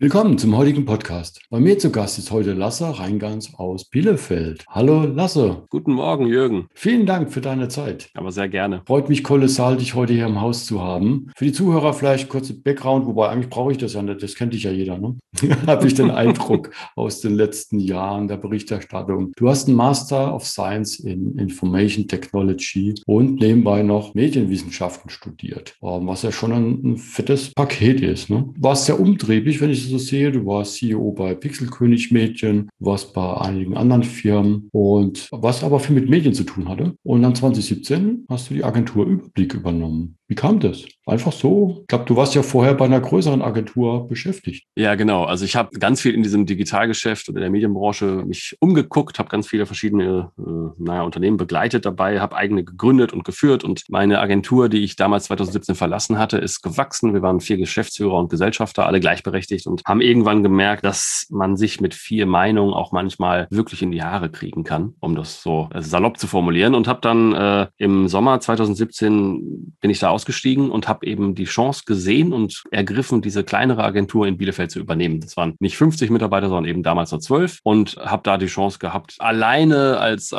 Willkommen zum heutigen Podcast. Bei mir zu Gast ist heute Lasse Reingans aus Bielefeld. Hallo Lasse. Guten Morgen, Jürgen. Vielen Dank für deine Zeit. Aber sehr gerne. Freut mich kolossal, dich heute hier im Haus zu haben. Für die Zuhörer vielleicht kurz Background, wobei eigentlich brauche ich das ja nicht, das kennt dich ja jeder, ne? Habe ich den Eindruck aus den letzten Jahren der Berichterstattung. Du hast einen Master of Science in Information Technology und nebenbei noch Medienwissenschaften studiert, was ja schon ein, ein fettes Paket ist. Ne? Warst sehr umtriebig, wenn ich so sehe. Du warst CEO bei Pixelkönig Medien, warst bei einigen anderen Firmen und was aber viel mit Medien zu tun hatte. Und dann 2017 hast du die Agentur Überblick übernommen. Wie kam das? Einfach so? Ich glaube, du warst ja vorher bei einer größeren Agentur beschäftigt. Ja, genau. Also ich habe ganz viel in diesem Digitalgeschäft und in der Medienbranche mich umgeguckt, habe ganz viele verschiedene äh, naja, Unternehmen begleitet dabei, habe eigene gegründet und geführt und meine Agentur, die ich damals 2017 verlassen hatte, ist gewachsen. Wir waren vier Geschäftsführer und Gesellschafter, alle gleichberechtigt und haben irgendwann gemerkt, dass man sich mit vier Meinungen auch manchmal wirklich in die Haare kriegen kann, um das so salopp zu formulieren und habe dann äh, im Sommer 2017 bin ich da ausgestiegen und habe eben die Chance gesehen und ergriffen, diese kleinere Agentur in Bielefeld zu übernehmen. Das waren nicht 50 Mitarbeiter, sondern eben damals nur 12 und habe da die Chance gehabt, alleine als,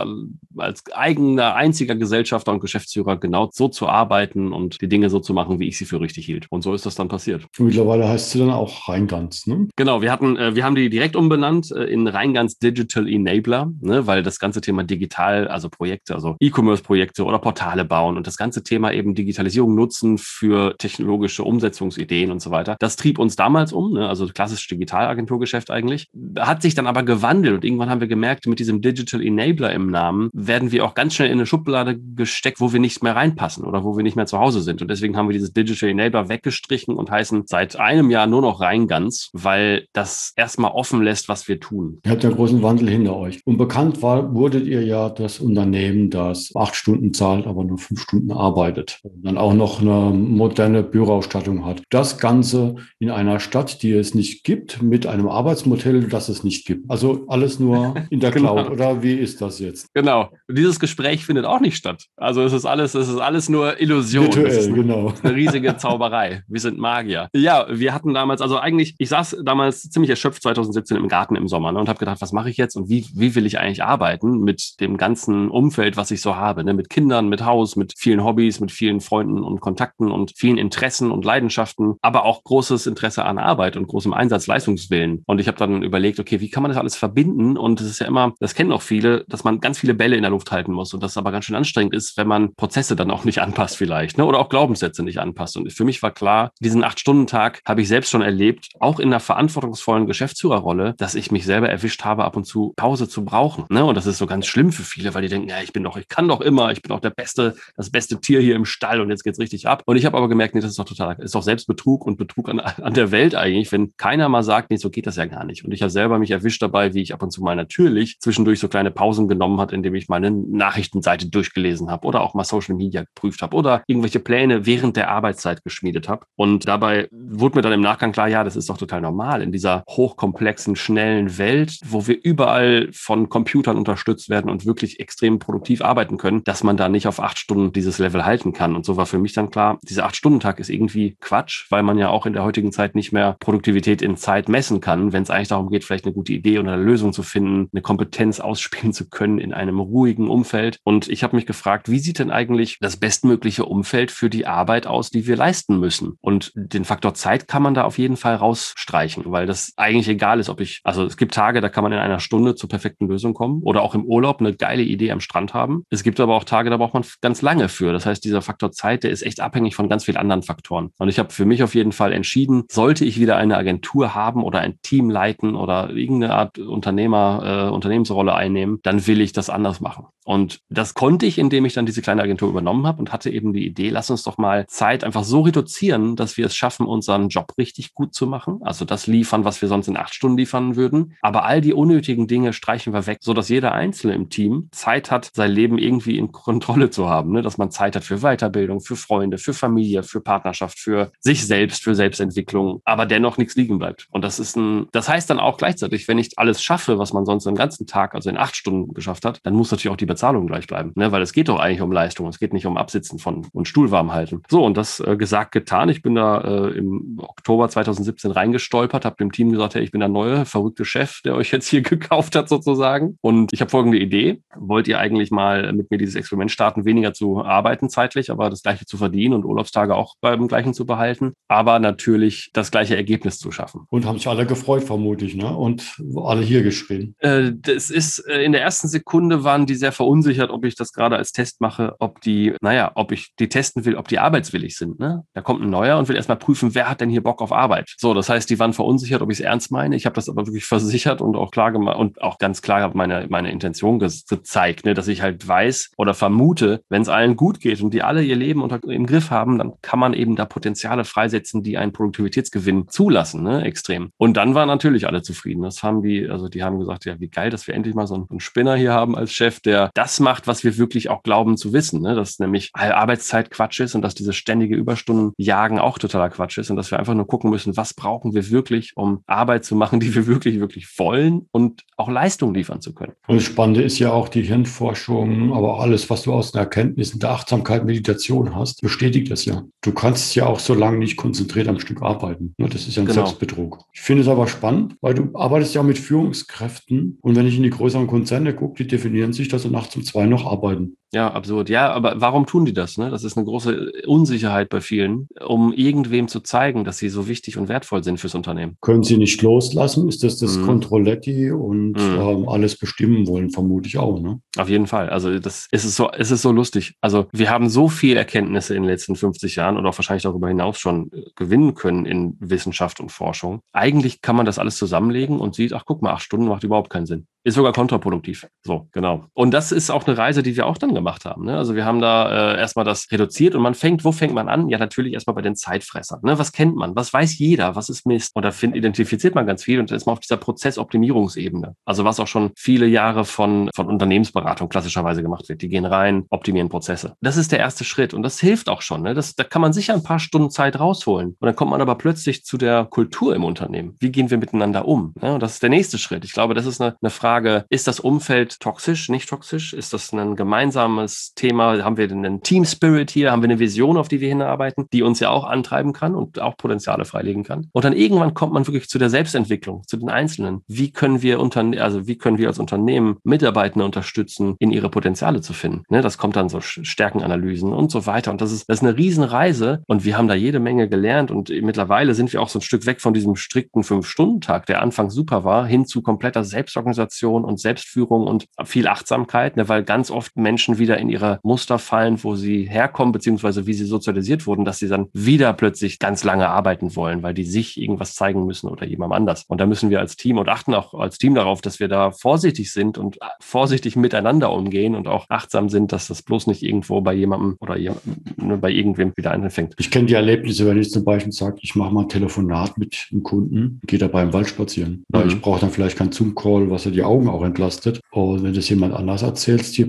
als eigener, einziger Gesellschafter und Geschäftsführer genau so zu arbeiten und die Dinge so zu machen, wie ich sie für richtig hielt. Und so ist das dann passiert. Mittlerweile heißt sie dann auch Reingans, ne? Genau, wir hatten, äh, wir haben die direkt umbenannt äh, in Reingans Digital Enabler, ne, weil das ganze Thema digital, also Projekte, also E-Commerce-Projekte oder Portale bauen und das ganze Thema eben Digitalisierung Digitalisierung nutzen für technologische Umsetzungsideen und so weiter. Das trieb uns damals um, ne? also klassisch Digitalagenturgeschäft eigentlich. Hat sich dann aber gewandelt und irgendwann haben wir gemerkt, mit diesem Digital Enabler im Namen werden wir auch ganz schnell in eine Schublade gesteckt, wo wir nicht mehr reinpassen oder wo wir nicht mehr zu Hause sind. Und deswegen haben wir dieses Digital Enabler weggestrichen und heißen seit einem Jahr nur noch rein ganz, weil das erstmal offen lässt, was wir tun. Ihr habt einen großen Wandel hinter euch. Und bekannt war, wurdet ihr ja das Unternehmen, das acht Stunden zahlt, aber nur fünf Stunden arbeitet. Und dann auch noch eine moderne Büroausstattung hat. Das Ganze in einer Stadt, die es nicht gibt, mit einem Arbeitsmodell, das es nicht gibt. Also alles nur in der genau. Cloud. Oder wie ist das jetzt? Genau. Und dieses Gespräch findet auch nicht statt. Also es ist alles, es ist alles nur Illusion. Virtuell, eine, genau. Eine riesige Zauberei. Wir sind Magier. Ja, wir hatten damals, also eigentlich, ich saß damals ziemlich erschöpft 2017 im Garten im Sommer ne, und habe gedacht, was mache ich jetzt und wie, wie will ich eigentlich arbeiten mit dem ganzen Umfeld, was ich so habe, ne? mit Kindern, mit Haus, mit vielen Hobbys, mit vielen Freunden und Kontakten und vielen Interessen und Leidenschaften, aber auch großes Interesse an Arbeit und großem Einsatz, Leistungswillen. Und ich habe dann überlegt, okay, wie kann man das alles verbinden? Und es ist ja immer, das kennen auch viele, dass man ganz viele Bälle in der Luft halten muss und das aber ganz schön anstrengend ist, wenn man Prozesse dann auch nicht anpasst vielleicht ne? oder auch Glaubenssätze nicht anpasst. Und für mich war klar, diesen Acht-Stunden-Tag habe ich selbst schon erlebt, auch in einer verantwortungsvollen Geschäftsführerrolle, dass ich mich selber erwischt habe, ab und zu Pause zu brauchen. Ne? Und das ist so ganz schlimm für viele, weil die denken, ja, ich bin doch, ich kann doch immer, ich bin auch der beste, das beste Tier hier im Stall und jetzt geht's richtig ab. Und ich habe aber gemerkt, nee, das ist doch total, ist doch Selbstbetrug und Betrug an, an der Welt eigentlich, wenn keiner mal sagt, nee, so geht das ja gar nicht. Und ich habe selber mich erwischt dabei, wie ich ab und zu mal natürlich zwischendurch so kleine Pausen genommen hat, indem ich meine Nachrichtenseite durchgelesen habe oder auch mal Social Media geprüft habe oder irgendwelche Pläne während der Arbeitszeit geschmiedet habe. Und dabei wurde mir dann im Nachgang klar, ja, das ist doch total normal in dieser hochkomplexen, schnellen Welt, wo wir überall von Computern unterstützt werden und wirklich extrem produktiv arbeiten können, dass man da nicht auf acht Stunden dieses Level halten kann. Und so war für mich dann klar, dieser Acht-Stunden-Tag ist irgendwie Quatsch, weil man ja auch in der heutigen Zeit nicht mehr Produktivität in Zeit messen kann, wenn es eigentlich darum geht, vielleicht eine gute Idee oder eine Lösung zu finden, eine Kompetenz ausspielen zu können in einem ruhigen Umfeld. Und ich habe mich gefragt, wie sieht denn eigentlich das bestmögliche Umfeld für die Arbeit aus, die wir leisten müssen? Und den Faktor Zeit kann man da auf jeden Fall rausstreichen, weil das eigentlich egal ist, ob ich, also es gibt Tage, da kann man in einer Stunde zur perfekten Lösung kommen oder auch im Urlaub eine geile Idee am Strand haben. Es gibt aber auch Tage, da braucht man ganz lange für. Das heißt, dieser Faktor Zeit, der ist echt abhängig von ganz vielen anderen Faktoren. Und ich habe für mich auf jeden Fall entschieden, sollte ich wieder eine Agentur haben oder ein Team leiten oder irgendeine Art Unternehmer, äh, Unternehmensrolle einnehmen, dann will ich das anders machen. Und das konnte ich, indem ich dann diese kleine Agentur übernommen habe und hatte eben die Idee, lass uns doch mal Zeit einfach so reduzieren, dass wir es schaffen, unseren Job richtig gut zu machen. Also das liefern, was wir sonst in acht Stunden liefern würden. Aber all die unnötigen Dinge streichen wir weg, sodass jeder Einzelne im Team Zeit hat, sein Leben irgendwie in Kontrolle zu haben. Ne? Dass man Zeit hat für Weiterbildung, für Freunde, für Familie, für Partnerschaft, für sich selbst, für Selbstentwicklung, aber dennoch nichts liegen bleibt. Und das ist ein, das heißt dann auch gleichzeitig, wenn ich alles schaffe, was man sonst den ganzen Tag, also in acht Stunden geschafft hat, dann muss natürlich auch die Bezahlung gleich bleiben. Ne? Weil es geht doch eigentlich um Leistung. Es geht nicht um Absitzen von und Stuhl warm halten. So, und das äh, gesagt, getan. Ich bin da äh, im Oktober 2017 reingestolpert, habe dem Team gesagt, hey, ich bin der neue verrückte Chef, der euch jetzt hier gekauft hat sozusagen. Und ich habe folgende Idee. Wollt ihr eigentlich mal mit mir dieses Experiment starten, weniger zu arbeiten zeitlich, aber das gleiche zu verdienen und Urlaubstage auch beim gleichen zu behalten, aber natürlich das gleiche Ergebnis zu schaffen. Und haben sich alle gefreut, vermutlich, ne? Und alle hier geschrien. Äh, das ist, äh, in der ersten Sekunde waren die sehr verunsichert, ob ich das gerade als Test mache, ob die, naja, ob ich die testen will, ob die arbeitswillig sind. Ne? Da kommt ein neuer und will erstmal prüfen, wer hat denn hier Bock auf Arbeit. So, das heißt, die waren verunsichert, ob ich es ernst meine. Ich habe das aber wirklich versichert und auch klar gemacht und auch ganz klar meine, meine Intention ge gezeigt, ne? dass ich halt weiß oder vermute, wenn es allen gut geht und die alle ihr Leben unter, im Griff haben, dann kann man eben da Potenziale freisetzen, die einen Produktivitätsgewinn zulassen, ne? extrem. Und dann waren natürlich alle zufrieden. Das haben die, also die haben gesagt, ja, wie geil, dass wir endlich mal so einen Spinner hier haben als Chef, der das macht, was wir wirklich auch glauben zu wissen, ne? dass nämlich Arbeitszeit Quatsch ist und dass diese ständige Überstunden jagen auch totaler Quatsch ist und dass wir einfach nur gucken müssen, was brauchen wir wirklich, um Arbeit zu machen, die wir wirklich, wirklich wollen und auch Leistung liefern zu können. Und das Spannende ist ja auch die Hirnforschung, aber alles, was du aus den Erkenntnissen der Achtsamkeit, Meditation hast, bestätigt das ja. Du kannst ja auch so lange nicht konzentriert am Stück arbeiten. Ne? Das ist ja ein genau. Selbstbetrug. Ich finde es aber spannend, weil du arbeitest ja auch mit Führungskräften und wenn ich in die größeren Konzerne gucke, die definieren sich, dass sie nachts um zwei noch arbeiten. Ja, absurd. Ja, aber warum tun die das? Ne? Das ist eine große Unsicherheit bei vielen, um irgendwem zu zeigen, dass sie so wichtig und wertvoll sind fürs Unternehmen. Können sie nicht loslassen? Ist das das mhm. Controletti und mhm. ähm, alles bestimmen wollen? Vermute ich auch. Ne? Auf jeden Fall. Also das ist es so, es ist so lustig. Also wir haben so viel Erkenntnisse in den letzten 50 Jahren und auch wahrscheinlich darüber hinaus schon äh, gewinnen können in Wissenschaft und Forschung. Eigentlich kann man das alles zusammenlegen und sieht, ach guck mal, acht Stunden macht überhaupt keinen Sinn. Ist sogar kontraproduktiv. So, genau. Und das ist auch eine Reise, die wir auch dann gemacht haben. Ne? Also wir haben da äh, erstmal das reduziert und man fängt, wo fängt man an? Ja, natürlich erstmal bei den Zeitfressern. Ne? Was kennt man? Was weiß jeder? Was ist Mist? Und da find, identifiziert man ganz viel und ist man auf dieser Prozessoptimierungsebene. Also was auch schon viele Jahre von, von Unternehmensberatung klassischerweise gemacht wird. Die gehen rein, optimieren Prozesse. Das ist der erste Schritt und das hilft auch schon. Ne? Das, da kann man sicher ein paar Stunden Zeit rausholen. Und dann kommt man aber plötzlich zu der Kultur im Unternehmen. Wie gehen wir miteinander um? Ne? Und das ist der nächste Schritt. Ich glaube, das ist eine, eine Frage, ist das Umfeld toxisch, nicht toxisch? Ist das ein gemeinsames Thema, haben wir einen Team Spirit hier, haben wir eine Vision, auf die wir hinarbeiten, die uns ja auch antreiben kann und auch Potenziale freilegen kann. Und dann irgendwann kommt man wirklich zu der Selbstentwicklung, zu den Einzelnen. Wie können wir Unterne also wie können wir als Unternehmen Mitarbeitende unterstützen, in ihre Potenziale zu finden? Ne, das kommt dann so Stärkenanalysen und so weiter. Und das ist, das ist eine Riesenreise und wir haben da jede Menge gelernt und mittlerweile sind wir auch so ein Stück weg von diesem strikten Fünf-Stunden-Tag, der anfangs super war, hin zu kompletter Selbstorganisation und Selbstführung und viel Achtsamkeit, ne, weil ganz oft Menschen wieder in ihre Muster fallen, wo sie herkommen, beziehungsweise wie sie sozialisiert wurden, dass sie dann wieder plötzlich ganz lange arbeiten wollen, weil die sich irgendwas zeigen müssen oder jemandem anders. Und da müssen wir als Team und achten auch als Team darauf, dass wir da vorsichtig sind und vorsichtig miteinander umgehen und auch achtsam sind, dass das bloß nicht irgendwo bei jemandem oder ne, bei irgendwem wieder anfängt. Ich kenne die Erlebnisse, wenn ich zum Beispiel sage, ich mache mal ein Telefonat mit einem Kunden, gehe dabei im Wald spazieren. Mhm. Ich brauche dann vielleicht keinen Zoom-Call, was ja die Augen auch entlastet. Und wenn das jemand anders erzählt, die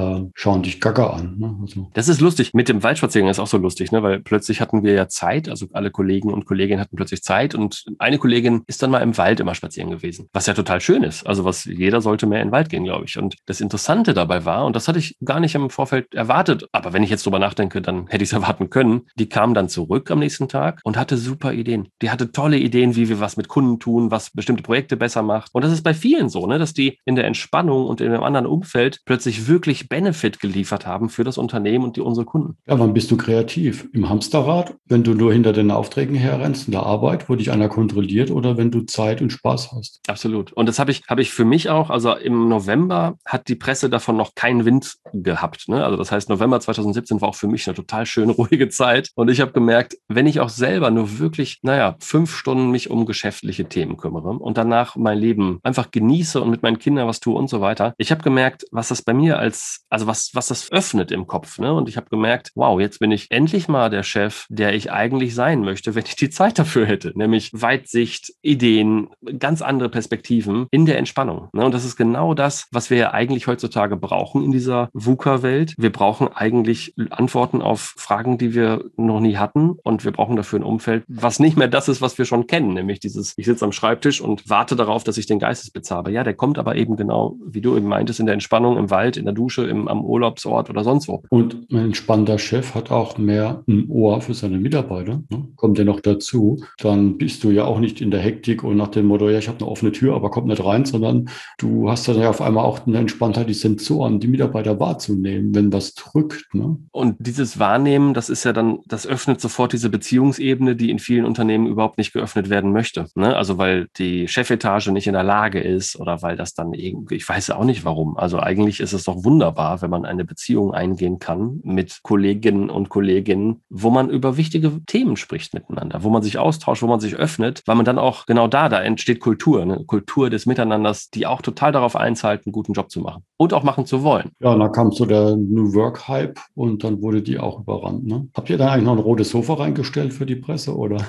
äh, schauen dich gaga an. Ne? Also. Das ist lustig. Mit dem Waldspaziergang ist auch so lustig, ne? weil plötzlich hatten wir ja Zeit, also alle Kollegen und Kolleginnen hatten plötzlich Zeit und eine Kollegin ist dann mal im Wald immer spazieren gewesen, was ja total schön ist. Also was jeder sollte mehr in den Wald gehen, glaube ich. Und das Interessante dabei war, und das hatte ich gar nicht im Vorfeld erwartet, aber wenn ich jetzt drüber nachdenke, dann hätte ich es erwarten können, die kam dann zurück am nächsten Tag und hatte super Ideen. Die hatte tolle Ideen, wie wir was mit Kunden tun, was bestimmte Projekte besser macht. Und das ist bei vielen so, ne? dass die in der Entspannung und in einem anderen Umfeld plötzlich wirklich Benefit geliefert haben für das Unternehmen und die unsere Kunden. Ja, wann bist du kreativ? Im Hamsterrad, wenn du nur hinter den Aufträgen herrennst, in der Arbeit, wo dich einer kontrolliert oder wenn du Zeit und Spaß hast? Absolut. Und das habe ich, habe ich für mich auch, also im November hat die Presse davon noch keinen Wind gehabt. Ne? Also das heißt, November 2017 war auch für mich eine total schöne, ruhige Zeit. Und ich habe gemerkt, wenn ich auch selber nur wirklich, naja, fünf Stunden mich um geschäftliche Themen kümmere und danach mein Leben einfach genieße und mit meinen Kindern was tue und so weiter. Ich habe gemerkt, was das bei mir als, also was, was das öffnet im Kopf. Ne? Und ich habe gemerkt, wow, jetzt bin ich endlich mal der Chef, der ich eigentlich sein möchte, wenn ich die Zeit dafür hätte. Nämlich Weitsicht, Ideen, ganz andere Perspektiven in der Entspannung. Ne? Und das ist genau das, was wir eigentlich heutzutage brauchen in dieser VUCA-Welt. Wir brauchen eigentlich Antworten auf Fragen, die wir noch nie hatten. Und wir brauchen dafür ein Umfeld, was nicht mehr das ist, was wir schon kennen. Nämlich dieses, ich sitze am Schreibtisch und warte darauf, dass ich den Geistesblitz habe. Ja, der kommt aber eben genau, wie du eben meintest, in der Entspannung, im Wald, in der Dusche, im, am Urlaubsort oder sonst wo. Und ein entspannter Chef hat auch mehr ein Ohr für seine Mitarbeiter. Ne? Kommt ja noch dazu. Dann bist du ja auch nicht in der Hektik und nach dem Motto, ja, ich habe eine offene Tür, aber komm nicht rein, sondern du hast dann ja auf einmal auch eine Entspanntheit, die Sensoren, die Mitarbeiter wahrzunehmen, wenn was drückt. Ne? Und dieses Wahrnehmen, das ist ja dann, das öffnet sofort diese Beziehungsebene, die in vielen Unternehmen überhaupt nicht geöffnet werden möchte. Ne? Also weil die Chefetage nicht in der Lage ist oder weil das dann irgendwie, ich weiß auch nicht warum. Also eigentlich ist es doch wunderbar, wenn man eine Beziehung eingehen kann mit Kolleginnen und Kolleginnen, wo man über wichtige Themen spricht miteinander, wo man sich austauscht, wo man sich öffnet, weil man dann auch genau da, da entsteht Kultur, eine Kultur des Miteinanders, die auch total darauf einzahlt, einen guten Job zu machen und auch machen zu wollen. Ja, und dann kam so der New Work Hype und dann wurde die auch überrannt. Ne? Habt ihr da eigentlich noch ein rotes Sofa reingestellt für die Presse oder?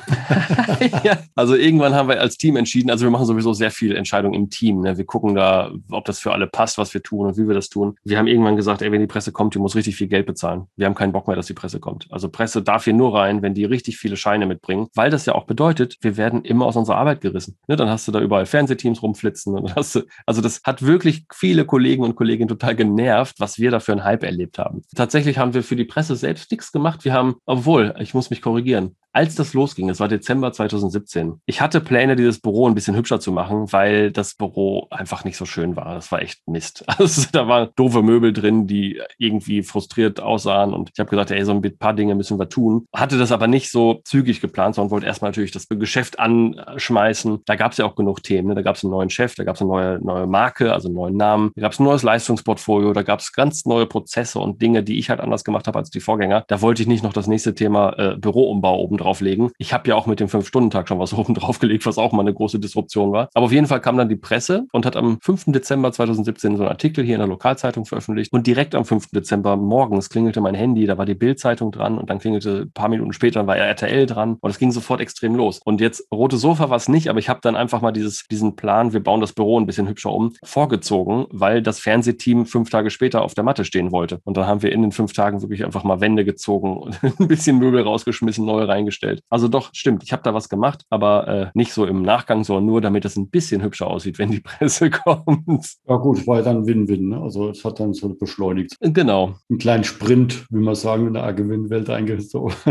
ja, also irgendwann haben wir als Team entschieden, also wir machen sowieso sehr viel Entscheidungen im Team. Ne? Wir gucken da, ob das für alle passt, was wir tun und wie wir das tun. Wir haben irgendwann gesagt, ey, wenn die Presse kommt, die muss richtig viel Geld bezahlen. Wir haben keinen Bock mehr, dass die Presse kommt. Also Presse darf hier nur rein, wenn die richtig viele Scheine mitbringen, weil das ja auch bedeutet, wir werden immer aus unserer Arbeit gerissen. Ne? Dann hast du da überall Fernsehteams rumflitzen und hast du, also das hat wirklich viele Kollegen und Kolleginnen total genervt, was wir da für einen Hype erlebt haben. Tatsächlich haben wir für die Presse selbst nichts gemacht. Wir haben, obwohl, ich muss mich korrigieren, als das losging, es war Dezember 2017, ich hatte Pläne, dieses Büro ein bisschen hübscher zu machen, weil das Büro einfach nicht so schön war. Das war echt Mist. Also da waren doofe Möbel drin, die irgendwie frustriert aussahen und ich habe gesagt, ey, so ein paar Dinge müssen wir tun. Hatte das aber nicht so zügig geplant, sondern wollte erstmal natürlich das Geschäft anschmeißen. Da gab es ja auch genug Themen. Ne? Da gab es einen neuen Chef, da gab es eine neue, neue Marke, also einen neuen Namen, da gab es ein neues Leistungsportfolio, da gab es ganz neue Prozesse und Dinge, die ich halt anders gemacht habe als die Vorgänger. Da wollte ich nicht noch das nächste Thema äh, Büroumbau oben drauflegen. Ich habe ja auch mit dem Fünf-Stunden-Tag schon was oben draufgelegt, was auch mal eine große Disruption war. Aber auf jeden Fall kam dann die Presse und hat am 5. Dezember 2017 so einen Artikel hier in der Lokalzeitung veröffentlicht. Und direkt am 5. Dezember morgens klingelte mein Handy, da war die Bildzeitung dran und dann klingelte ein paar Minuten später war RTL dran und es ging sofort extrem los. Und jetzt rote Sofa war es nicht, aber ich habe dann einfach mal dieses, diesen Plan, wir bauen das Büro ein bisschen hübscher um, vorgezogen, weil das Fernsehteam fünf Tage später auf der Matte stehen wollte. Und dann haben wir in den fünf Tagen wirklich einfach mal Wände gezogen und ein bisschen Möbel rausgeschmissen, neue reingestellt. Also doch, stimmt, ich habe da was gemacht, aber äh, nicht so im Nachgang, sondern nur, damit es ein bisschen hübscher aussieht, wenn die Presse kommt. Ja gut, war ja dann Win-Win. Ne? Also es hat dann so beschleunigt. Genau. Einen kleinen Sprint, wie man sagen, in der A-Gewinn-Welt eingeht. So.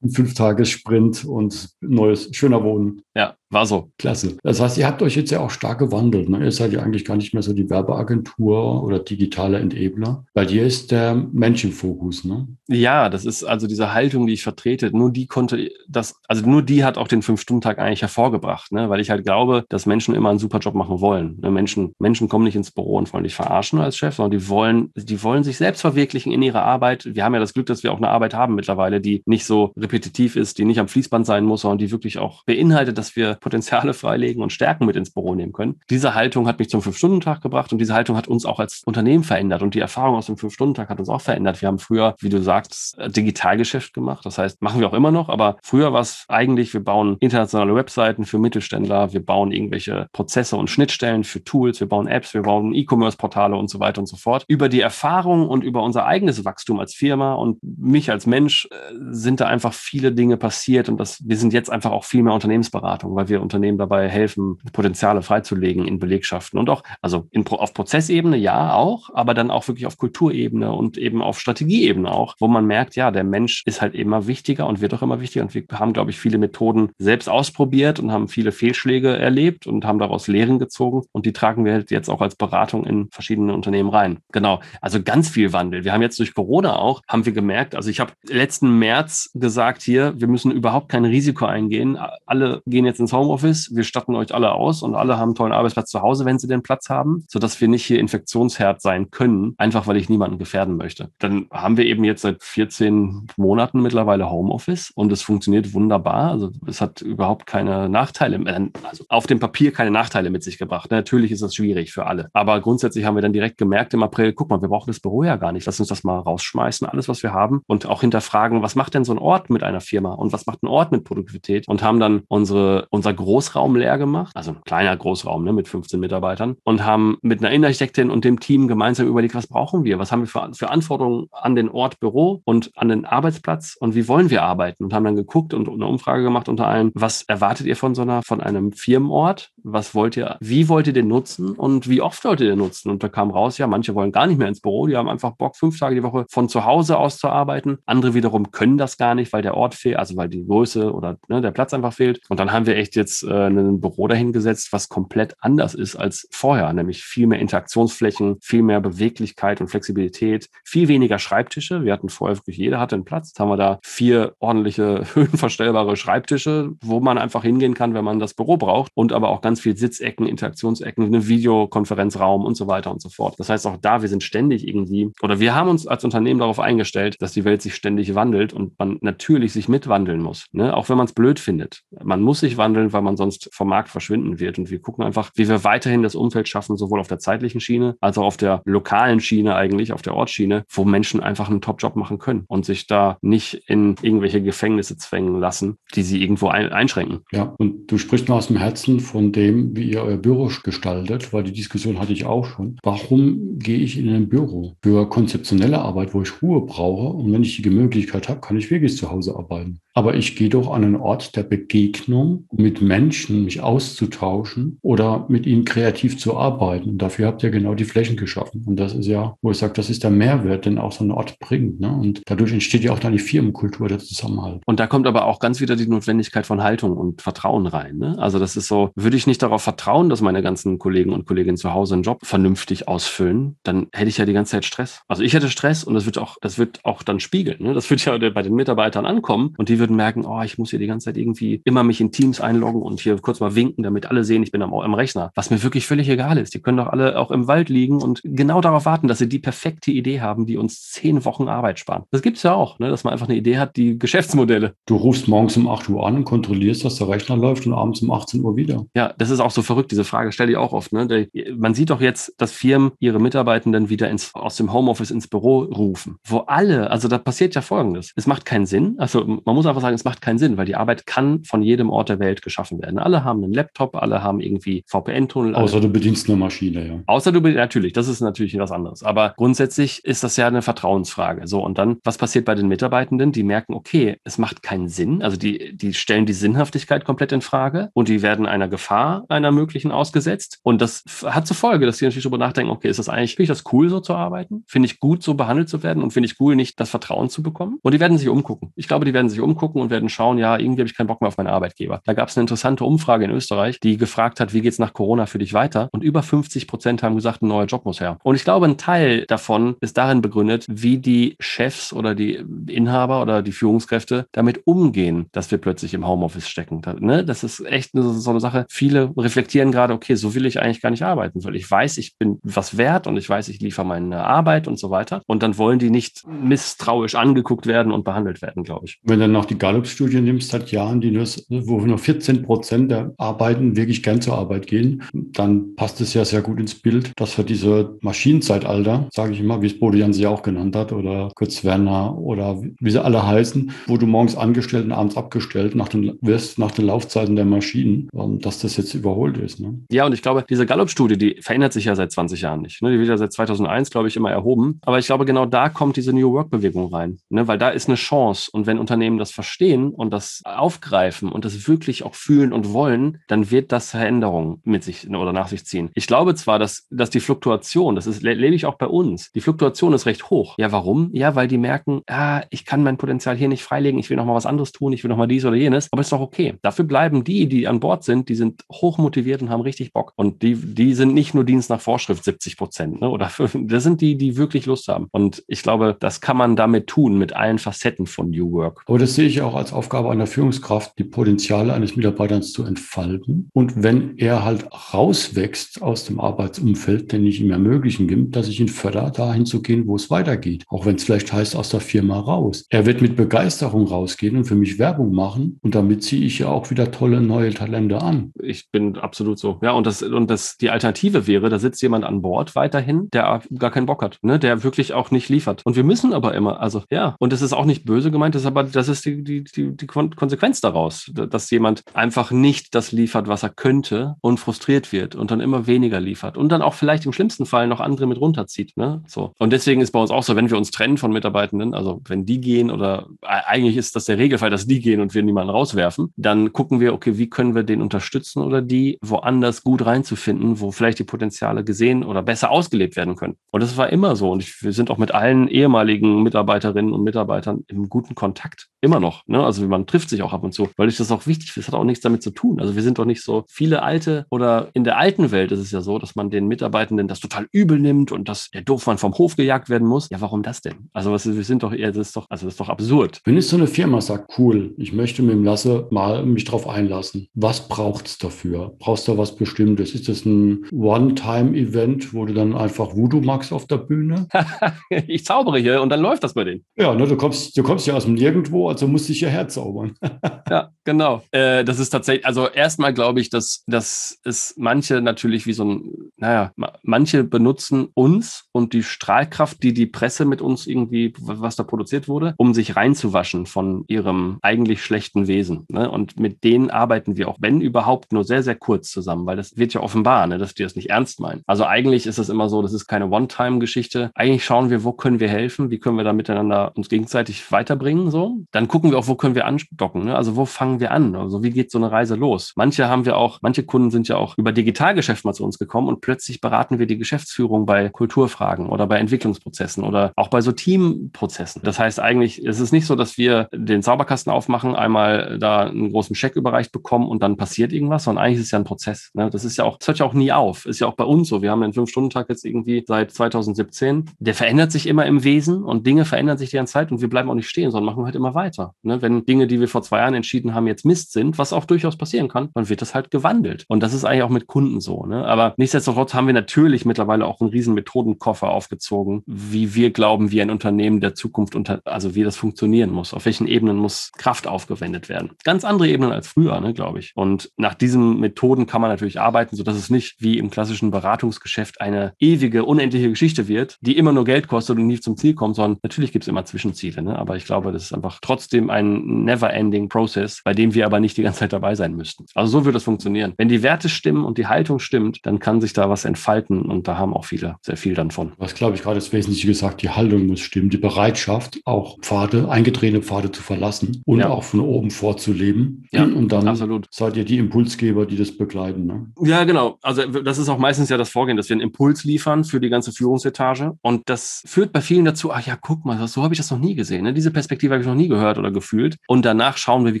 ein Fünftagessprint und neues, schöner Wohnen. Ja, war so. Klasse. Das heißt, ihr habt euch jetzt ja auch stark gewandelt. Ne? Ihr seid ja eigentlich gar nicht mehr so die Werbeagentur oder digitale Enabler. Bei dir ist der Menschenfokus, ne? Ja, das ist also diese Haltung, die ich vertrete. Nur die konnte das, also nur die hat auch den Fünf-Stunden-Tag eigentlich hervorgebracht, ne? Weil ich halt glaube, dass Menschen immer einen super Job machen wollen. Ne? Menschen, Menschen kommen nicht ins Büro und wollen dich verarschen als Chef, sondern die wollen, die wollen sich selbst verwirklichen in ihrer Arbeit. Wir haben ja das Glück, dass wir auch eine Arbeit haben mittlerweile, die nicht so repetitiv ist, die nicht am Fließband sein muss, sondern die wirklich auch beinhaltet, dass wir Potenziale freilegen und Stärken mit ins Büro nehmen können. Diese Haltung hat mich zum Fünf-Stunden-Tag gebracht und diese Haltung hat uns auch als Unternehmen verändert und die Erfahrung aus dem Fünf-Stunden-Tag hat uns auch verändert. Wir haben früher, wie du sagst, Digitalgeschäft gemacht. Das heißt, machen wir auch immer noch, aber früher war es eigentlich, wir bauen internationale Webseiten für Mittelständler, wir bauen irgendwelche Prozesse und Schnittstellen für Tools, wir bauen Apps, wir bauen E-Commerce-Portale und so weiter und so fort. Über die Erfahrung und über unser eigenes Wachstum als Firma und mich als Mensch äh, sind da einfach viele Dinge passiert und das, wir sind jetzt einfach auch viel mehr Unternehmensberatung, weil wir Unternehmen dabei helfen, Potenziale freizulegen in Belegschaften und auch, also in, auf Prozessebene ja auch, aber dann auch wirklich auf Kulturebene und eben auf Strategieebene auch, wo man merkt, ja, der Mensch ist halt immer wichtiger und wird auch immer wichtiger und wir haben, glaube ich, viele Methoden selbst ausprobiert und haben viele Fehlschläge erlebt und haben daraus Lehren gezogen und die tragen wir halt jetzt auch als Beratung in verschiedene Unternehmen rein. Genau, also ganz viel Wandel. Wir haben jetzt durch Corona auch, haben wir gemerkt, also ich habe letzten März gesagt hier, wir müssen überhaupt kein Risiko eingehen. Alle gehen jetzt ins Homeoffice, wir statten euch alle aus und alle haben einen tollen Arbeitsplatz zu Hause, wenn sie den Platz haben, sodass wir nicht hier Infektionsherd sein können, einfach weil ich niemanden gefährden möchte. Dann haben wir eben jetzt seit 14 Monaten mittlerweile Homeoffice und es funktioniert wunderbar. Also es hat überhaupt keine Nachteile, äh, also auf dem Papier keine Nachteile mit sich gebracht. Natürlich ist das schwierig für alle. Aber grundsätzlich haben wir dann direkt gemerkt im April, guck mal, wir brauchen das Büro ja gar nicht. Lass uns das mal rausschmeißen, alles, was wir haben und auch hinterfragen, was macht denn so ein Ort mit einer Firma und was macht ein Ort mit Produktivität und haben dann unsere, unser Großraum leer gemacht, also ein kleiner Großraum ne, mit 15 Mitarbeitern und haben mit einer Innenarchitektin und dem Team gemeinsam überlegt, was brauchen wir, was haben wir für, für Anforderungen an den Ort Büro und an den Arbeitsplatz? Und wie wollen wir arbeiten? Und haben dann geguckt und eine Umfrage gemacht unter allen, was erwartet ihr von so einer, von einem Firmenort, was wollt ihr, wie wollt ihr den nutzen und wie oft wollt ihr den nutzen und da kam raus, ja, manche wollen gar nicht mehr ins Büro, die haben einfach Bock, fünf Tage die Woche von zu Hause aus zu arbeiten, andere wiederum können das gar nicht, weil der Ort fehlt, also weil die Größe oder ne, der Platz einfach fehlt und dann haben wir echt jetzt äh, ein Büro dahingesetzt, was komplett anders ist als vorher, nämlich viel mehr Interaktionsflächen, viel mehr Beweglichkeit und Flexibilität, viel weniger Schreibtische. Wir hatten vorher wirklich, jeder hatte einen Platz. Jetzt haben wir da vier ordentliche höhenverstellbare Schreibtische, wo man einfach hingehen kann, wenn man das Büro braucht und aber auch ganz viel Sitzecken, Interaktionsecken, eine Videokonferenzraum und so weiter und so fort. Das heißt auch da, wir sind ständig irgendwie oder wir haben uns als Unternehmen darauf eingestellt, dass die Welt sich ständig wandelt und man natürlich sich mitwandeln muss. Ne? Auch wenn man es blöd findet. Man muss sich wandeln, weil man sonst vom Markt verschwinden wird. Und wir gucken einfach, wie wir weiterhin das Umfeld schaffen, sowohl auf der zeitlichen Schiene als auch auf der lokalen Schiene eigentlich, auf der Ortsschiene, wo Menschen einfach einen Top-Job machen können und sich da nicht in irgendwelche Gefängnisse zwängen lassen, die sie irgendwo ein einschränken. Ja, und du sprichst mir aus dem Herzen von dem, wie ihr euer Büro gestaltet, weil die Diskussion hatte ich auch schon. Warum gehe ich in ein Büro? Für konzeptionelle Arbeit, wo ich Ruhe brauche und wenn ich die Möglichkeit habe, kann ich wirklich zu Hause arbeiten. Aber ich gehe doch an einen Ort der Begegnung, um mit Menschen mich auszutauschen oder mit ihnen kreativ zu arbeiten. Und dafür habt ihr genau die Flächen geschaffen. Und das ist ja, wo ich sage, das ist der Mehrwert, den auch so ein Ort bringt. Ne? Und dadurch entsteht ja auch dann die Firmenkultur, der Zusammenhalt. Und da kommt aber auch ganz wieder die Notwendigkeit von Haltung und Vertrauen rein. Ne? Also das ist so, würde ich nicht darauf vertrauen, dass meine ganzen Kollegen und Kolleginnen zu Hause einen Job vernünftig ausfüllen, dann hätte ich ja die ganze Zeit Stress. Also ich hätte Stress und das wird auch, das wird auch dann spiegeln. Ne? Das wird ja bei den Mitarbeitern ankommen und die würden merken, oh, ich muss hier die ganze Zeit irgendwie immer mich in Teams einloggen und hier kurz mal winken, damit alle sehen, ich bin am, am Rechner. Was mir wirklich völlig egal ist. Die können doch alle auch im Wald liegen und genau darauf warten, dass sie die perfekte Idee haben, die uns zehn Wochen Arbeit sparen. Das gibt es ja auch, ne? dass man einfach eine Idee hat, die Geschäftsmodelle. Du rufst morgens um 8 Uhr an und kontrollierst, dass der Rechner läuft und abends um 18 Uhr wieder. Ja, das ist auch so verrückt. Diese Frage stelle ich auch oft. Ne? Man sieht doch jetzt, dass Firmen ihre Mitarbeitenden wieder ins, aus dem Homeoffice ins Büro rufen, wo alle, also da passiert ja Folgendes. Es macht keinen Sinn. Also man muss einfach sagen, es macht keinen Sinn, weil die Arbeit kann von jedem Ort der Welt geschaffen werden. Alle haben einen Laptop, alle haben irgendwie VPN-Tunnel. Außer du bedienst eine Maschine, ja. Außer du bedienst, natürlich, das ist natürlich was anderes. Aber grundsätzlich ist das ja eine Vertrauensfrage. So, und dann, was passiert bei den Mitarbeitenden? Die merken, okay, es macht keinen Sinn. Also die, die stellen die Sinnhaftigkeit komplett in Frage und die werden einer Gefahr, einer möglichen ausgesetzt. Und das hat zur Folge, dass die natürlich darüber nachdenken, okay, ist das eigentlich, finde ich das cool, so zu arbeiten? Finde ich gut, so behandelt zu werden? Und finde ich cool, nicht das Vertrauen zu bekommen? Und die werden sich umgucken. Ich glaube, die werden sich umgucken und werden schauen, ja, irgendwie habe ich keinen Bock mehr auf meinen Arbeitgeber. Da gab es eine interessante Umfrage in Österreich, die gefragt hat, wie geht's nach Corona für dich weiter? Und über 50 Prozent haben gesagt, ein neuer Job muss her. Und ich glaube, ein Teil davon ist darin begründet, wie die Chefs oder die Inhaber oder die Führungskräfte damit umgehen, dass wir plötzlich im Homeoffice stecken. Ne? Das ist echt so eine Sache. Viele reflektieren gerade, okay, so will ich eigentlich gar nicht arbeiten, weil ich weiß, ich bin was wert und ich weiß, ich liefere meine Arbeit und so weiter. Und dann wollen die nicht misstrauisch angeguckt werden und behandelt werden, glaube ich. Wenn dann noch die Gallup-Studie nimmst, seit Jahren, die nur, wo nur 14 Prozent der Arbeiten wirklich gern zur Arbeit gehen, dann passt es ja sehr gut ins Bild, dass für diese Maschinenzeitalter, sage ich immer, wie es Bodo sie auch genannt hat, oder Kurz Werner oder wie sie alle heißen, wo du morgens angestellt und abends abgestellt nach den, wirst, nach den Laufzeiten der Maschinen, ähm, dass das jetzt überholt ist. Ne? Ja, und ich glaube, diese Gallup-Studie, die verändert sich ja seit 20 Jahren nicht. Ne? Die wird ja seit 2001, glaube ich, immer erhoben. Aber ich glaube, genau da kommt diese New Work-Bewegung rein, ne? weil da ist eine Chance. Und wenn Unternehmen das verstehen und das aufgreifen und das wirklich auch fühlen und wollen, dann wird das Veränderungen mit sich oder nach sich ziehen. Ich glaube zwar, dass, dass die Fluktuation, das ist, lebe ich auch bei uns, die Fluktuation ist recht hoch. Ja, warum? Ja, weil die merken, ah, ich kann mein Potenzial hier nicht freilegen, ich will noch mal was anderes tun, ich will noch mal dies oder jenes, aber ist doch okay. Dafür bleiben die, die an Bord sind, die sind hoch und haben richtig Bock. Und die, die sind nicht nur Dienst nach Vorschrift 70 Prozent, ne? oder das sind die, die wirklich Lust haben. Und ich glaube, das kann man damit tun, mit allen Facetten von New Work. Aber das sehe ich auch als Aufgabe einer Führungskraft, die Potenziale eines Mitarbeiters zu entfalten. Und wenn er halt rauswächst aus dem Arbeitsumfeld, den ich ihm ermöglichen gibt, dass ich ihn fördere, dahin zu gehen, wo es weitergeht. Auch wenn es vielleicht heißt, aus der Firma raus. Er wird mit Begeisterung rausgehen und für mich Werbung machen. Und damit ziehe ich ja auch wieder tolle neue Talente an. Ich bin absolut so. Ja, und das, und das, die Alternative wäre, da sitzt jemand an Bord weiterhin, der gar keinen Bock hat, ne, der wirklich auch nicht liefert. Und wir müssen aber immer, also ja, und das ist auch nicht böse gemeint, das ist aber, das ist die, die, die, die Konsequenz daraus, dass jemand einfach nicht das liefert, was er könnte und frustriert wird und dann immer weniger liefert und dann auch vielleicht im schlimmsten Fall noch andere mit runterzieht. Ne? So. Und deswegen ist bei uns auch so, wenn wir uns trennen von Mitarbeitenden, also wenn die gehen oder eigentlich ist das der Regelfall, dass die gehen und wir niemanden rauswerfen, dann gucken wir, okay, wie können wir den unterstützen oder die woanders gut reinzufinden, wo vielleicht die Potenziale gesehen oder besser ausgelebt werden können. Und das war immer so. Und ich, wir sind auch mit allen ehemaligen Mitarbeiterinnen und Mitarbeitern im guten Kontakt. Immer noch. Ne? Also man trifft sich auch ab und zu, weil ich das auch wichtig finde. Das hat auch nichts damit zu tun. Also wir sind doch nicht so viele alte oder in der alten Welt ist es ja so, dass man den Mitarbeitenden das total übel nimmt und dass der Doofmann vom Hof gejagt werden muss. Ja, warum das denn? Also was, wir sind doch eher, das ist doch, also das ist doch absurd. Wenn jetzt so eine Firma sagt, cool, ich möchte mit dem Lasse mal mich drauf einlassen, was braucht es dafür? Brauchst du was Bestimmtes? Ist das ein One-Time-Event, wo du dann einfach Voodoo magst auf der Bühne? ich zaubere hier und dann läuft das bei denen. Ja, ne, du kommst, du kommst ja aus dem Nirgendwo, also musst dich ja herzaubern. ja, genau. Äh, das ist tatsächlich, also erstmal glaube ich, dass, dass es manche natürlich wie so ein, naja, manche benutzen uns und die Strahlkraft, die die Presse mit uns irgendwie, was da produziert wurde, um sich reinzuwaschen von ihrem eigentlich schlechten Wesen. Ne? Und mit denen arbeiten wir auch, wenn überhaupt, nur sehr, sehr kurz zusammen, weil das wird ja offenbar, ne, dass die das nicht ernst meinen. Also eigentlich ist es immer so, das ist keine One-Time-Geschichte. Eigentlich schauen wir, wo können wir helfen, wie können wir da miteinander uns gegenseitig weiterbringen, so. Dann gucken wir auch, wo können wir andocken, ne? also wo fangen wir an, also wie geht so eine Reise los. Manche haben wir auch, manche Kunden sind ja auch über Digitalgeschäft mal zu uns gekommen und plötzlich beraten wir die Geschäftsführung bei Kulturfragen oder bei Entwicklungsprozessen oder auch bei so Teamprozessen. Das heißt eigentlich, es ist nicht so, dass wir den Zauberkasten aufmachen, einmal da einen großen Scheck überreicht bekommen und dann passiert irgendwas, sondern eigentlich ist es ja ein Prozess. Ne? Das ist ja auch, das hört ja auch nie auf. Ist ja auch bei uns so. Wir haben den Fünf-Stunden-Tag jetzt irgendwie seit 2017. Der verändert sich immer im Wesen und Dinge verändern sich die ganze Zeit und wir bleiben auch nicht stehen, sondern machen halt immer weiter. Ne? Wenn Dinge, die wir vor zwei Jahren entschieden haben, jetzt Mist sind, was auch durchaus passieren kann, dann wird das halt gewandelt. Und das ist eigentlich auch mit Kunden so. Ne? Aber nichtsdestotrotz haben wir natürlich mittlerweile auch einen riesen Methodenkoffer aufgezogen, wie wir glauben, wie ein Unternehmen der Zukunft unter, also wie das funktionieren muss. Auf welchen Ebenen muss Kraft aufgewendet werden. Ganz andere Ebenen als früher, ne, glaube ich. Und nach diesen Methoden kann man natürlich arbeiten, sodass es nicht wie im klassischen Beratungsgeschäft eine ewige, unendliche Geschichte wird, die immer nur Geld kostet und nie zum Ziel kommt, sondern natürlich gibt es immer Zwischenziele. Ne? Aber ich glaube, das ist einfach trotzdem ein never-ending Process, bei dem wir aber nicht die ganze Zeit dabei sein müssten. Also so wird es funktionieren. Wenn die Werte stimmen und die Haltung stimmt, dann kann sich da was entfalten und da haben auch viele sehr viel dann von. Was glaube ich gerade das Wesentliche gesagt, die Haltung muss stimmen, die Bereitschaft, auch Pfade, eingetretene Pfade zu verlassen und ja. auch von oben vorzuleben. Ja, und dann absolut. seid ihr die Impulsgeber, die das begleiten. Ne? Ja, genau. Also das ist auch meistens ja das Vorgehen, dass wir einen Impuls liefern für die ganze Führungsetage. Und das führt bei vielen dazu, ach ja, guck mal, so habe ich das noch nie gesehen. Ne? Diese Perspektive habe ich noch nie gehört oder gefühlt. Und danach schauen wir, wie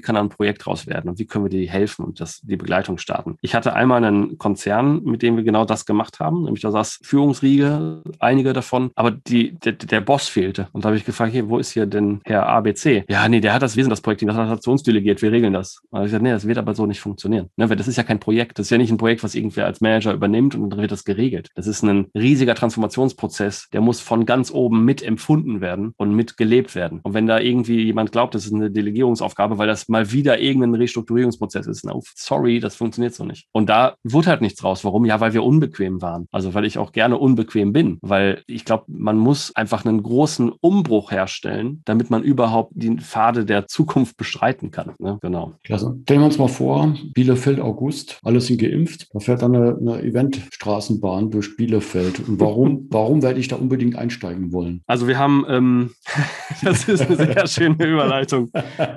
kann da ein Projekt raus werden und wie können wir dir helfen und das, die Begleitung starten. Ich hatte einmal einen Konzern, mit dem wir genau das gemacht haben, nämlich da saß Führungsriege, einige davon, aber die, der, der Boss fehlte. Und da habe ich gefragt, hier, wo ist hier denn Herr ABC? Ja, nee, der hat das, sind das Projekt, das hat zu uns delegiert, wir regeln das. Und ich gesagt, nee, das wird aber so nicht funktionieren. Ne, weil das ist ja kein Projekt. Das ist ja nicht ein Projekt, was irgendwer als Manager übernimmt und dann wird das geregelt. Das ist ein riesiger Transformationsprozess, der muss von ganz oben mit empfunden werden und mit gelebt werden. Und wenn da irgendwie jemand glaubt, das ist eine Delegierungsaufgabe, weil das mal wieder irgendein Restrukturierungsprozess ist, na, sorry, das funktioniert so nicht. Und da wurde halt nichts raus. Warum? Ja, weil wir unbequem waren. Also weil ich auch gerne unbequem bin, weil ich glaube, man muss einfach einen großen Umbruch herstellen, damit man überhaupt die Pfade der Zukunft bestreiten kann. Ne? Genau. Klasse. Stellen wir uns mal vor, Bielefeld August, alle sind geimpft. Da fährt dann eine, eine Eventstraßenbahn durch Bielefeld. Und warum, warum werde ich da unbedingt einsteigen wollen? Also wir haben, ähm, das ist eine sehr schöne Überleitung. Veranstaltung.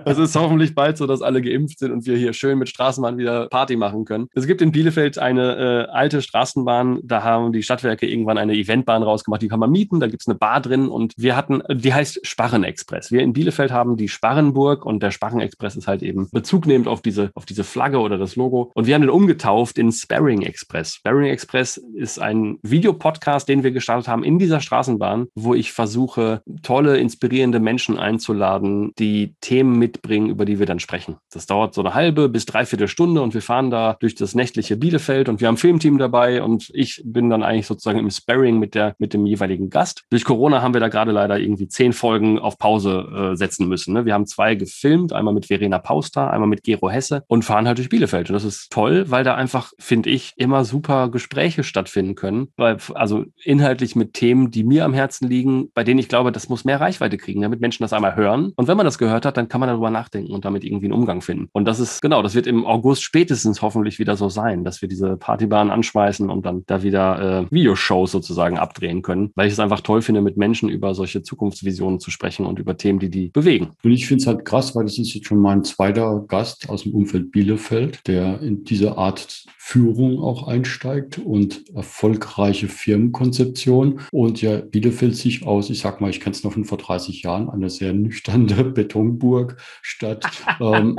Es ist hoffentlich bald so, dass alle geimpft sind und wir hier schön mit Straßenbahn wieder Party machen können. Es gibt in Bielefeld eine äh, alte Straßenbahn, da haben die Stadtwerke irgendwann eine Eventbahn rausgemacht, die kann man mieten, da gibt es eine Bar drin und wir hatten, die heißt Sparrenexpress. Wir in Bielefeld haben die Sparrenburg und der Sparrenexpress ist halt eben Bezug nehmend auf diese, auf diese Flagge oder das Logo. Und wir haben den umgetauft in Sparring Express. Sparring Express ist ein Videopodcast, den wir gestartet haben in dieser Straßenbahn, wo ich versuche, tolle, inspirierende Menschen einzuladen, die Themen mitbringen, über die wir dann sprechen. Das dauert so eine halbe bis dreiviertel Stunde und wir fahren da durch das nächtliche Bielefeld und wir haben ein Filmteam dabei und ich bin dann eigentlich sozusagen im Sparring mit der, mit dem jeweiligen Gast. Durch Corona haben wir da gerade leider irgendwie zehn Folgen auf Pause äh, setzen müssen. Ne? Wir haben zwei gefilmt, einmal mit Verena Pauster, einmal mit Gero Hesse und fahren halt durch Bielefeld. Und das ist toll, weil da einfach, finde ich, immer super Gespräche stattfinden können. Weil, also inhaltlich mit Themen, die mir am Herzen liegen, bei denen ich glaube, das muss mehr Reichweite kriegen, damit Menschen das einmal hören. Und wenn man das gehört hat, dann kann man darüber nachdenken und damit irgendwie einen Umgang finden. Und das ist, genau, das wird im August spätestens hoffentlich wieder so sein, dass wir diese Partybahn anschmeißen und dann da wieder äh, Videoshows sozusagen abdrehen können, weil ich es einfach toll finde, mit Menschen über solche Zukunftsvisionen zu sprechen und über Themen, die die bewegen. Und ich finde es halt krass, weil das ist jetzt schon mein zweiter Gast aus dem Umfeld Bielefeld, der in diese Art Führung auch einsteigt und erfolgreiche Firmenkonzeption. Und ja, Bielefeld sich aus, ich sag mal, ich kenne es noch von vor 30 Jahren, eine sehr nüchterne Betonburg statt ähm,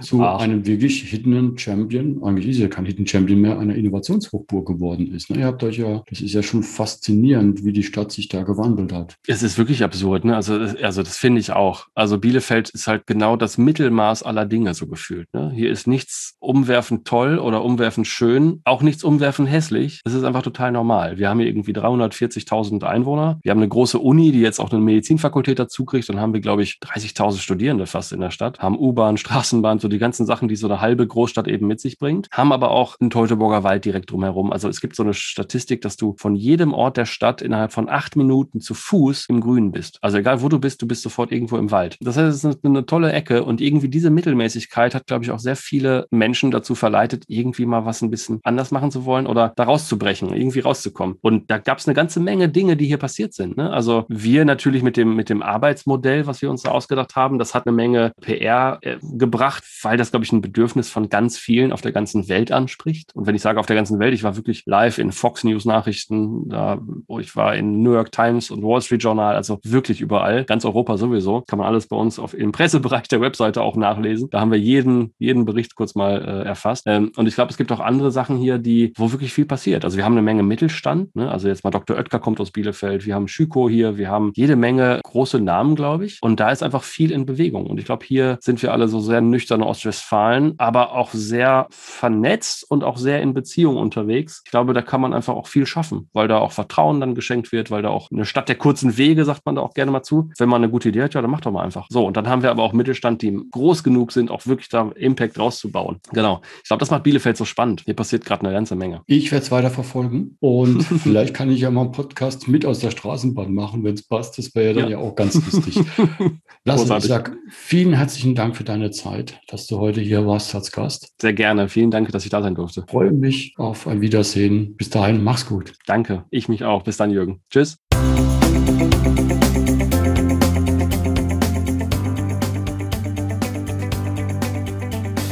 zu Ach. einem wirklich Hidden Champion, eigentlich ist ja kein Hidden Champion mehr, einer Innovationshochburg geworden ist. Ne? Ihr habt euch ja, das ist ja schon faszinierend, wie die Stadt sich da gewandelt hat. Es ist wirklich absurd, ne? Also, also das finde ich auch. Also Bielefeld ist halt genau das Mittelmaß aller Dinge so gefühlt. Ne? Hier ist nichts umwerfend toll oder umwerfend schön, auch nichts umwerfend hässlich. Es ist einfach total normal. Wir haben hier irgendwie 340.000 Einwohner. Wir haben eine große Uni, die jetzt auch eine Medizinfakultät dazu kriegt. Dann haben wir, glaube ich, 30.000 Studierende fast in der Stadt. Haben U-Bahn, Straßenbahn, so die ganzen Sachen, die so eine halbe Großstadt eben mit sich bringt. Haben aber auch einen Teutoburger Wald direkt drumherum. Also es gibt so eine Statistik, dass du von jedem Ort der Stadt innerhalb von acht Minuten zu Fuß im Grünen bist. Also egal wo du bist, du bist sofort irgendwo im Wald. Das heißt, es ist eine, eine tolle Ecke und irgendwie diese Mittelmäßigkeit hat, glaube ich, auch sehr viele Menschen dazu verleitet, irgendwie mal was ein bisschen anders machen zu wollen oder da rauszubrechen, irgendwie rauszukommen. Und da gab es eine ganze Menge Dinge, die hier passiert sind. Ne? Also wir natürlich mit dem, mit dem Arbeitsmodell, was wir uns da ausgedacht haben, das hat eine Menge PR äh, gebracht, weil das, glaube ich, ein Bedürfnis von ganz vielen auf der ganzen Welt anspricht. Und wenn ich sage auf der ganzen Welt, ich war wirklich live in Fox News Nachrichten, da, ich war in New York Times und Wall Street Journal, also wirklich überall, ganz Europa sowieso, kann man alles bei uns auf, im Pressebereich der Webseite auch nachlesen. Da haben wir jeden, jeden Bericht kurz mal äh, erfasst. Ähm, und ich glaube, es gibt auch andere Sachen hier, die, wo wirklich viel passiert. Also wir haben eine Menge Mittelstand, ne? also jetzt mal Dr. Oetker kommt aus Bielefeld, wir haben Schüko hier, wir haben jede Menge große Namen, glaube ich. Und da ist einfach viel in Bewegung. Und ich glaube, hier sind wir alle so sehr nüchterne Ostwestfalen, aber auch sehr vernetzt und auch sehr in Beziehung unterwegs. Ich glaube, da kann man einfach auch viel schaffen, weil da auch Vertrauen dann geschenkt wird, weil da auch eine Stadt der kurzen Wege, sagt man da auch gerne mal zu. Wenn man eine gute Idee hat, ja, dann macht doch mal einfach. So, und dann haben wir aber auch Mittelstand, die groß genug sind, auch wirklich da Impact rauszubauen. Genau. Ich glaube, das macht Bielefeld so spannend. Hier passiert gerade eine ganze Menge. Ich werde es weiter verfolgen und vielleicht kann ich ja mal einen Podcast mit aus der Straßenbahn machen, wenn es passt. Das wäre ja dann ja. ja auch ganz lustig. Lass uns sagen, vielen herzlichen Dank für deine Zeit, dass du heute hier warst als Gast. Sehr gerne. Vielen Dank, dass ich da sein durfte. Ich freue mich auf ein Wiedersehen. Bis dahin, mach's gut. Danke. Ich mich auch. Bis dann, Jürgen. Tschüss.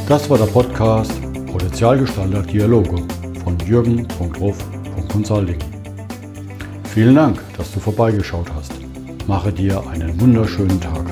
Das war der Podcast Potenzialgestalter Dialoge von jürgen.ruf.consulting. Vielen Dank, dass du vorbeigeschaut hast. Mache dir einen wunderschönen Tag.